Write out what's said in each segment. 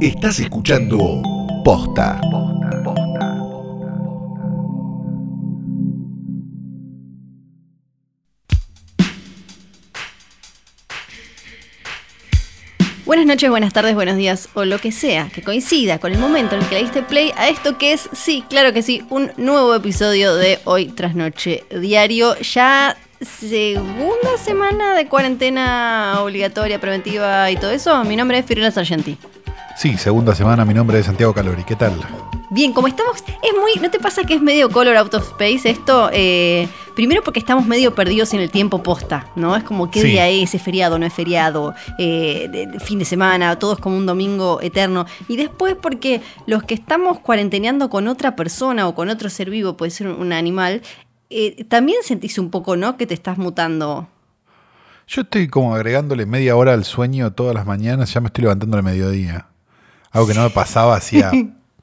Estás escuchando Posta. Buenas noches, buenas tardes, buenos días o lo que sea que coincida con el momento en el que le diste play a esto que es, sí, claro que sí, un nuevo episodio de Hoy tras Noche Diario. Ya segunda semana de cuarentena obligatoria, preventiva y todo eso. Mi nombre es Fiorella Sargenti. Sí, segunda semana, mi nombre es Santiago Calori. ¿Qué tal? Bien, como estamos, es muy, ¿no te pasa que es medio color out of space esto? Eh, primero porque estamos medio perdidos en el tiempo posta, ¿no? Es como qué Sí. día es, es feriado, no es feriado, eh, de- de fin de semana, todo es como un domingo eterno. Y después porque los que estamos cuarenteneando con otra persona o con otro ser vivo, puede ser un animal, eh, también sentís un poco, ¿no? Que te estás mutando. Yo estoy como agregándole media hora al sueño todas las mañanas, ya me estoy levantando al mediodía. Algo que no me pasaba hacía,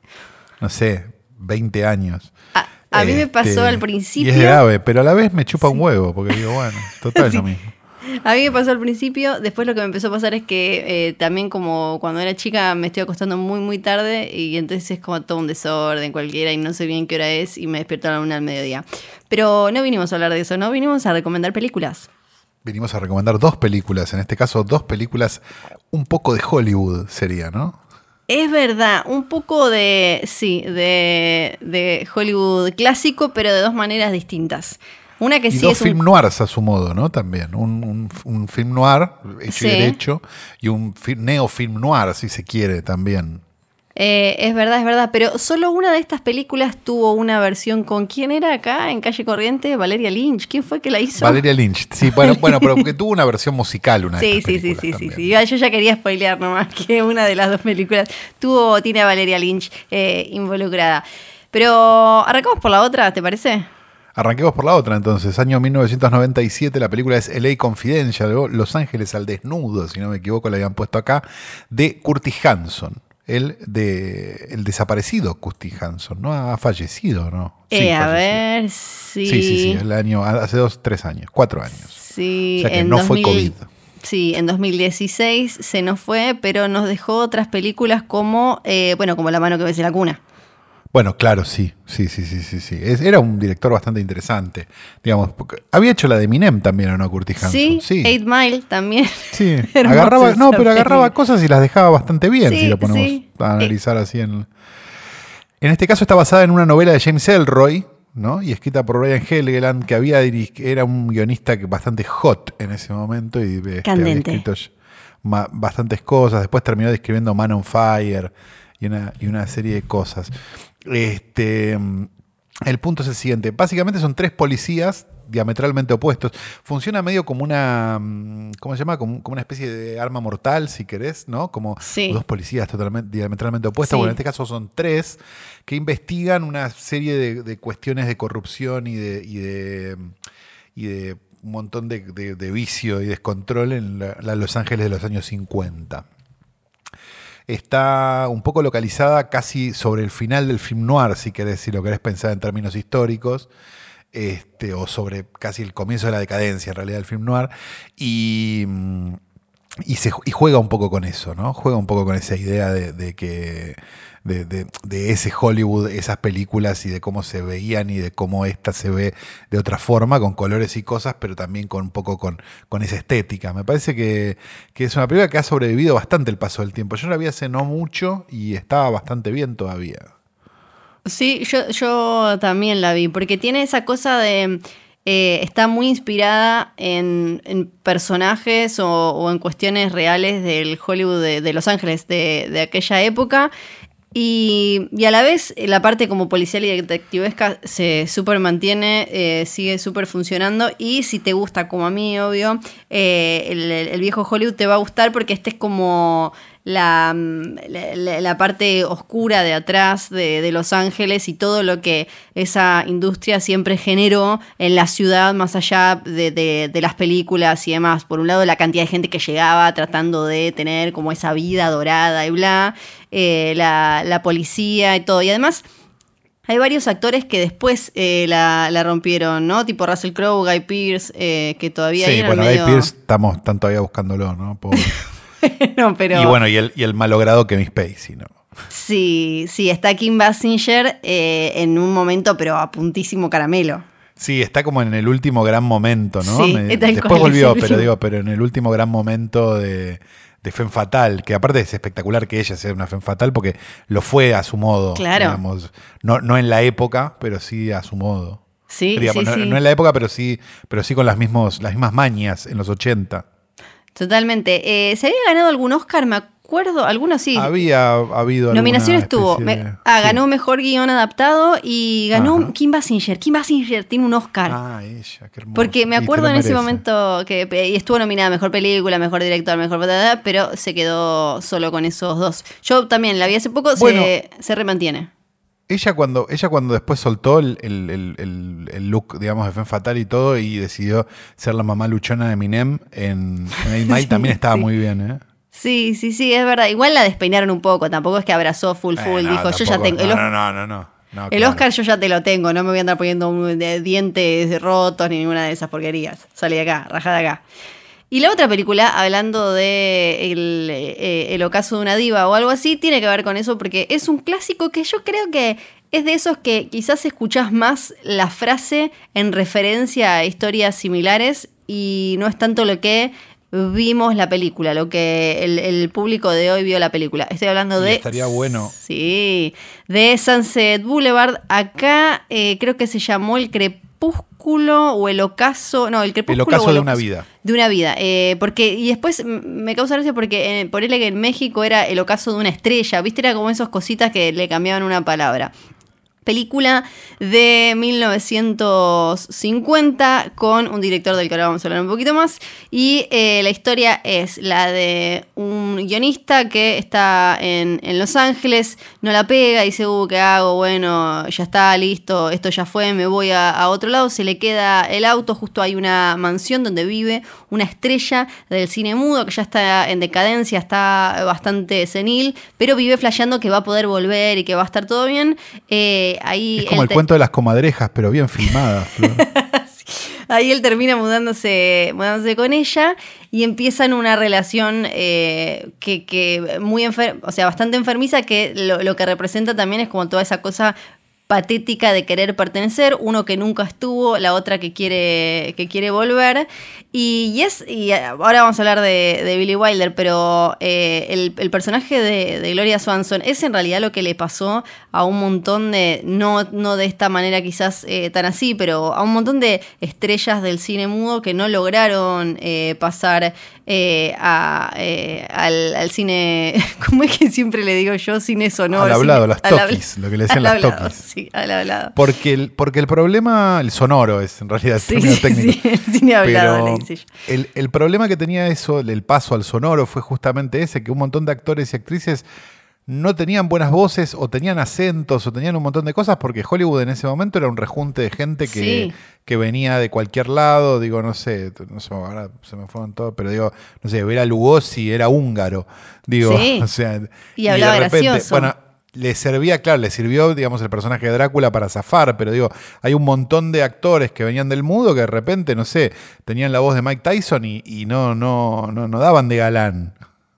no sé, 20 años. A, a mí me Este, pasó al Y principio. es grave, pero a la vez me chupa un huevo, porque digo, bueno, total es lo Sí. mismo. A mí me pasó al principio, después lo que me empezó a pasar es que eh, también como cuando era chica me estoy acostando muy muy tarde y entonces es como todo un desorden cualquiera y no sé bien qué hora es y me despierto a la una al mediodía. Pero no vinimos a hablar de eso, no vinimos a recomendar películas. Vinimos a recomendar dos películas, en este caso dos películas un poco de Hollywood sería, ¿no? Es verdad, un poco de, sí, de, de Hollywood clásico, pero de dos maneras distintas. Una que Y sí dos es un film noirs a su modo, ¿no? También. Un, un- un film noir hecho Sí. y derecho y un fi- neo-film noir, si se quiere, también. Eh, es verdad, es verdad, pero solo una de estas películas tuvo una versión con quién era acá en Calle Corriente, Valeria Lynch. ¿Quién fue que la hizo? Valeria Lynch. Sí, bueno, bueno, pero porque tuvo una versión musical una de Sí, estas sí, sí, sí, sí, sí. Yo ya quería spoilear nomás que una de las dos películas tuvo, tiene a Valeria Lynch eh, involucrada. Pero arrancamos por la otra, ¿te parece? Arranquemos por la otra entonces. Año 1997, la película es LA Confidential, Los Ángeles al desnudo, si no me equivoco, la habían puesto acá, de Curtis Hanson. El, de, el desaparecido Curtis Hanson, ¿no? Ha fallecido, ¿no? Sí, Eh, a falleció. ver, sí. Sí, sí, sí, el año, hace dos, tres años, cuatro años. Sí, O sea que en no fue 2000 COVID. Sí, en 2016 se nos fue, pero nos dejó otras películas como, eh, bueno, como La mano que besa la cuna. Bueno, claro, sí, sí, sí, sí, sí, sí. Es- era un director bastante interesante, digamos. había hecho la de Eminem también, ¿o no, Curtis Hanson? Sí, sí. Eight Mile también. Sí, agarraba, no, pero agarraba cosas y las dejaba bastante bien, Sí, si lo ponemos sí. a analizar así en. En este caso está basada en una novela de James Elroy, ¿no? Y escrita por Ryan Helgeland, que había era un guionista bastante hot en ese momento y este, había escrito bastantes cosas. Después terminó escribiendo Man on Fire y una, y una serie de cosas. Este, el punto es el siguiente. Básicamente son tres policías diametralmente opuestos. Funciona medio como una, mm, ¿cómo se llama? Como, como una especie de arma mortal, si querés, ¿no? Como Sí. dos policías totalmente, diametralmente opuestas. Sí. Bueno, en este caso son tres que investigan una serie de, de cuestiones de corrupción y de, y de, y de un montón de, de- de vicio y descontrol en la, la Los Ángeles de los años 50 está un poco localizada casi sobre el final del film noir, si querés, si lo querés pensar en términos históricos, este, o sobre casi el comienzo de la decadencia en realidad del film noir, y, mm, y, juega un poco con eso, ¿no? Juega un poco con esa idea de, que de- de ese Hollywood, esas películas y de cómo se veían y de cómo esta se ve de otra forma, con colores y cosas, pero también con un poco con, con esa estética. Me parece que, que es una película que ha sobrevivido bastante el paso del tiempo. Yo la vi hace no mucho y estaba bastante bien todavía. Sí, yo, yo también la vi, porque tiene esa cosa de... eh, está muy inspirada en, personajes o, en cuestiones reales del Hollywood de, Los Ángeles de, aquella época. Y, y a la vez eh, la parte como policial y detectivesca se súper mantiene, eh, sigue súper funcionando y si te gusta como a mí, obvio, el- el viejo Hollywood te va a gustar porque este es como la, mm, la, la- parte oscura de atrás de, de Los Ángeles y todo lo que esa industria siempre generó en la ciudad más allá de, de- de las películas y demás. Por un lado la cantidad de gente que llegaba tratando de tener como esa vida dorada y bla, eh, la, la policía y todo. Y además hay varios actores que después eh, la, la rompieron, ¿no? Tipo Russell Crowe, Guy Pearce, eh, que todavía Sí, bueno, medio... Guy Pearce estamos, están todavía buscándolo, ¿no? Pobre. bueno, pero... Y bueno, y el, y el malogrado Kevin Spacey, ¿no? Sí, sí, está Kim Basinger eh, en un momento, pero a puntísimo caramelo. Sí, está como en el último gran momento, ¿no? Sí, Me- tal después cual, volvió, pero digo, pero en el último gran momento de, de Femme Fatal, que aparte es espectacular que ella sea una Femme Fatal porque lo fue a su modo. Claro. digamos. No, no en la época, pero sí a su modo. Sí, Digamos, sí, no, sí. no en la época, pero sí, pero sí con las, mismos, las mismas mañas en los 80. Totalmente. Eh, ¿Se había ganado algún Oscar? Me acuerdo. Algunos sí. Había habido. Nominaciones tuvo. de- ah, sí. ganó mejor guion adaptado y ganó Ajá. Kim Basinger. Kim Basinger tiene un Oscar. Ah, ella, qué hermoso. Porque me acuerdo en ese momento que estuvo nominada mejor película, mejor director, mejor pero se quedó solo con esos dos. Yo también la vi hace poco, Bueno. se, se remantiene. Ella cuando, ella cuando después soltó el, el- el- el- el look, digamos, de Femme Fatal y todo, y decidió ser la mamá luchona de Eminem en, en Eight Mile, también estaba sí. muy bien, ¿eh? Sí, sí, sí, es verdad. Igual la despeinaron un poco, tampoco es que abrazó full full, Eh, no, dijo, yo ya tengo. El, No, no, no, no. no, no, el claro. Oscar yo ya te lo tengo, no me voy a andar poniendo un- de dientes rotos ni ninguna de esas porquerías. Salí de acá, rajá de acá. Y la otra película, hablando de el, eh, el ocaso de una diva o algo así, tiene que ver con eso porque es un clásico que yo creo que es de esos que quizás escuchás más la frase en referencia a historias similares y no es tanto lo que vimos la película, lo que el, el público de hoy vio la película. Estoy hablando Y de... estaría bueno. Sí, de Sunset Boulevard. Acá eh, creo que se llamó El Crepúsculo o El Ocaso. No, El Crepúsculo. ocaso o de una vida. De una vida. eh, porque, y después me causa gracia porque eh, ponele que en México era El Ocaso de una estrella. ¿Viste? Era como esas cositas que le cambiaban una palabra. Película de 1950 con un director del que ahora vamos a hablar un poquito más. Y eh, la historia es la de un guionista que está en, en Los Ángeles, no la pega, dice, uh, ¿qué hago? Bueno, ya está, listo, esto ya fue, me voy a, otro lado. Se le queda el auto, justo hay una mansión donde vive una estrella del cine mudo que ya está en decadencia, está bastante senil, pero vive flasheando que va a poder volver y que va a estar todo bien. Eh, ahí Es como el cuento de las comadrejas, pero bien filmada. Flor. Ahí él termina mudándose, mudándose con ella y empiezan una relación eh, que, que muy enfer o sea, bastante enfermiza, que lo, lo que representa también es como toda esa cosa patética de querer pertenecer, uno que nunca estuvo, la otra que quiere, que quiere volver. Y, es, y ahora vamos a hablar de, Billy Wilder, pero eh, el, personaje de, de Gloria Swanson es en realidad lo que le pasó a un montón de, no, no de esta manera quizás eh, tan así, pero a un montón de estrellas del cine mudo que no lograron eh, pasar eh, a, eh, al, al cine, ¿cómo es que siempre le digo yo? Cine sonoro. Al hablado, cine- las habla- toquis, lo que le decían las hablado, toquis. Sí, al hablado. Porque el, porque el problema, el sonoro es en realidad el Sí, término sí, técnico. sí, el cine hablado, Pero le el, el problema que tenía eso, el paso al sonoro, fue justamente ese, que un montón de actores y actrices no tenían buenas voces o tenían acentos o tenían un montón de cosas porque Hollywood en ese momento era un rejunte de gente que, Sí. que venía de cualquier lado, digo, no sé, no sé, ahora se me fueron todos, pero digo, no sé, ver a Lugosi era húngaro, digo, Sí. o sea, Y hablaba de repente, gracioso. bueno, le servía, claro, le sirvió, digamos, el personaje de Drácula para zafar, pero digo, hay un montón de actores que venían del mudo que de repente, no sé, tenían la voz de Mike Tyson y, y no, no, no, no daban de galán.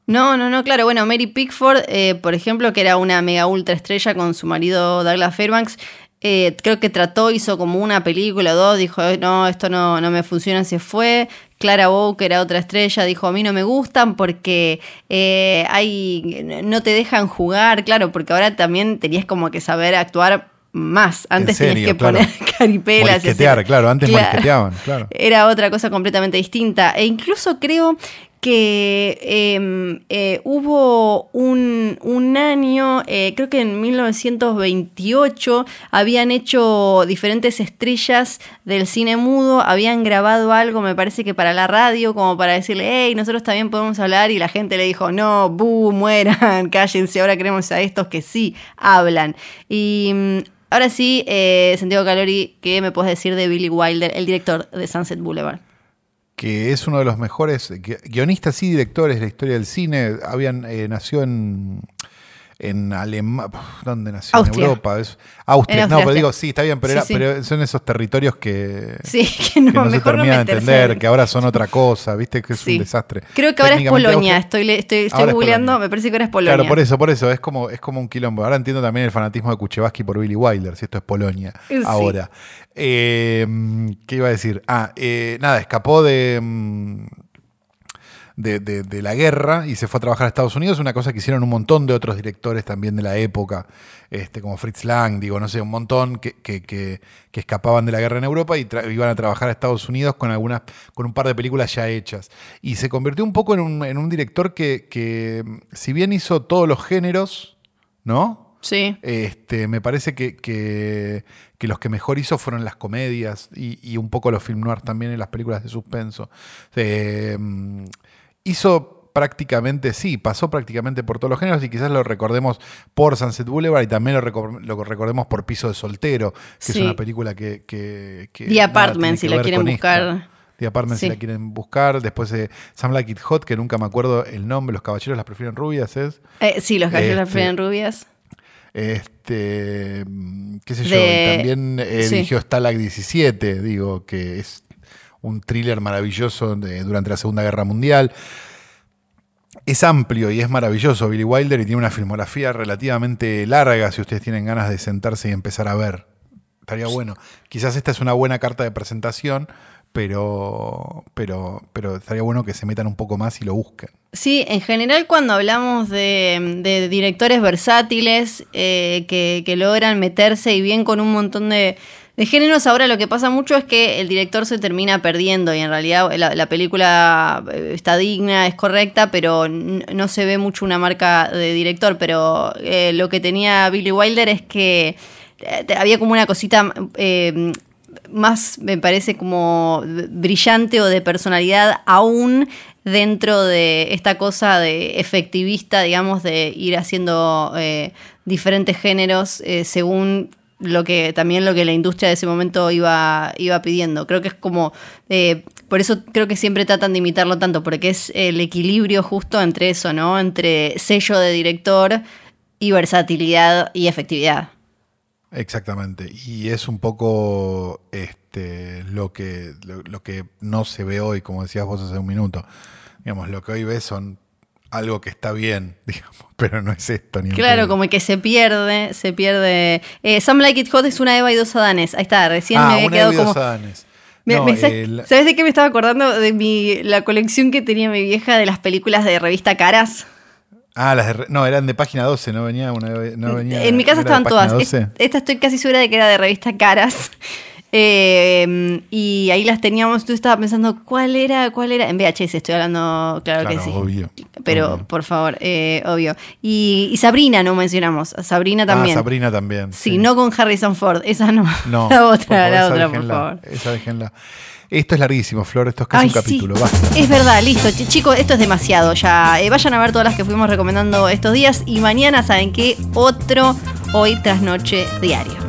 No, no, no, claro. Bueno, Mary Pickford, eh, por ejemplo, que era una mega ultra estrella con su marido Douglas Fairbanks, eh, creo que trató, hizo como una película o dos, dijo, "Eh, no, esto no, no me funciona, se fue. Clara Bow, que era otra estrella, dijo, a mí no me gustan porque eh, hay, no te dejan jugar, claro, porque ahora también tenías como que saber actuar más. Antes serio, tenías que claro. poner caripelas. hacer- claro, antes Claro. claro. Era otra cosa completamente distinta. E incluso creo que eh, eh, hubo un, un año, eh, creo que en 1928, habían hecho diferentes estrellas del cine mudo, habían grabado algo, me parece que para la radio, como para decirle, hey, nosotros también podemos hablar, y la gente le dijo, no, bu, mueran, cállense, ahora queremos a estos que sí hablan. Y mm, ahora sí, eh, Santiago Calori, ¿qué me puedes decir de Billy Wilder, el director de Sunset Boulevard? Que es uno de los mejores gui- guionistas y directores de la historia del cine. Habían, eh, nació en, en Alemania, ¿dónde nació? Austria. En Europa. Es, Austria. En no, pero digo, sí. está bien, pero, Sí, era- sí. pero son esos territorios que, Sí, que no, que no se mejor no termina de meterse entender, en- que ahora son otra cosa, ¿viste? Que es un desastre. Creo que ahora es Polonia. Estoy, estoy, estoy es googleando, me parece que ahora es Polonia. Claro, por eso, por eso, es como, es como un quilombo. Ahora entiendo también el fanatismo de Kuchevaski por Billy Wilder, si esto es Polonia. Ahora. Eh, ¿Qué iba a decir? Ah, eh, nada, escapó de, mm, de, de- de la guerra y se fue a trabajar a Estados Unidos, una cosa que hicieron un montón de otros directores también de la época, este, como Fritz Lang, digo, no sé, un montón que, que- que- que escapaban de la guerra en Europa y iban a trabajar a Estados Unidos con algunas, con un par de películas ya hechas. Y se convirtió un poco en un, en un director que, que, si bien hizo todos los géneros, ¿no? Sí. Este, me parece que, que- que los que mejor hizo fueron las comedias y, y un poco los film noir también en las películas de suspenso. Eh, hizo prácticamente, sí, pasó prácticamente por todos los géneros y quizás lo recordemos por Sunset Boulevard y también lo, recor- lo recordemos por Piso de Soltero, que Sí. es una película que... que, que The Apartment, si la quieren buscar. The Apartment, Sí. si la quieren buscar. Después de Some Like It Hot, que nunca me acuerdo el nombre, Los Caballeros las prefieren rubias, ¿es? Eh, sí, los gallos las Este, frenan rubias. Este, mm, qué sé yo, De- y también eh, sí. dirigió Stalag 17, digo, que es un thriller maravilloso durante la Segunda Guerra Mundial. Es amplio y es maravilloso Billy Wilder y tiene una filmografía relativamente larga si ustedes tienen ganas de sentarse y empezar a ver. Estaría bueno. Quizás esta es una buena carta de presentación, pero, pero, pero estaría bueno que se metan un poco más y lo busquen. Sí, en general cuando hablamos de, directores versátiles eh, que logran meterse y bien con un montón de, de géneros, ahora lo que pasa mucho es que el director se termina perdiendo y en realidad la, la película eh, está digna, es correcta, pero no se ve mucho una marca de director. Pero eh, lo que tenía Billy Wilder es que eh, había como una cosita... más me parece como brillante o de personalidad aún dentro de esta cosa de efectivista, digamos, de ir haciendo diferentes géneros según lo que también lo que la industria de ese momento iba, iba pidiendo. Creo que es como, eh, por eso creo que siempre tratan de imitarlo tanto, porque es el equilibrio justo entre eso, ¿no? Entre sello de director y versatilidad y efectividad. Exactamente. Y es un poco este, lo, que, lo, lo que no se ve hoy, como decías vos hace un minuto. Digamos, lo que hoy ves son algo que está bien, digamos, pero no es esto ni Claro, como que se pierde, se pierde. Eh, Some Like It Hot es una Eva y dos Adanes. Ahí está, recién me Ah, había una quedado de Dios como. Adanes. Me- No, me- ¿sabes, el- sabes de qué me estaba acordando? De mi, la colección que tenía mi vieja de las películas de revista Caras. Ah, las de re- no, eran de página 12, no venía una no venía, en mi casa ¿no era estaban todas. página Es- 12? esta estoy casi segura de que era de revista Caras. Eh, y ahí las teníamos. Tú estabas pensando, ¿cuál era? ¿Cuál era? En VHS estoy hablando, claro, que sí. obvio, Pero, obvio. por favor, eh, obvio. Y, y Sabrina no mencionamos. Sabrina también. Ah, Sabrina también. Sí, no con Harrison Ford, esa no. No, la otra, la otra, por favor. Esa déjenla. Esto es larguísimo, Flor, esto es casi Ay, un capítulo. sí. basta. Es verdad, listo. Ch- Chicos, esto es demasiado ya. Eh, vayan a ver todas las que fuimos recomendando estos días. Y mañana, ¿saben qué? Otro Hoy tras Noche diario.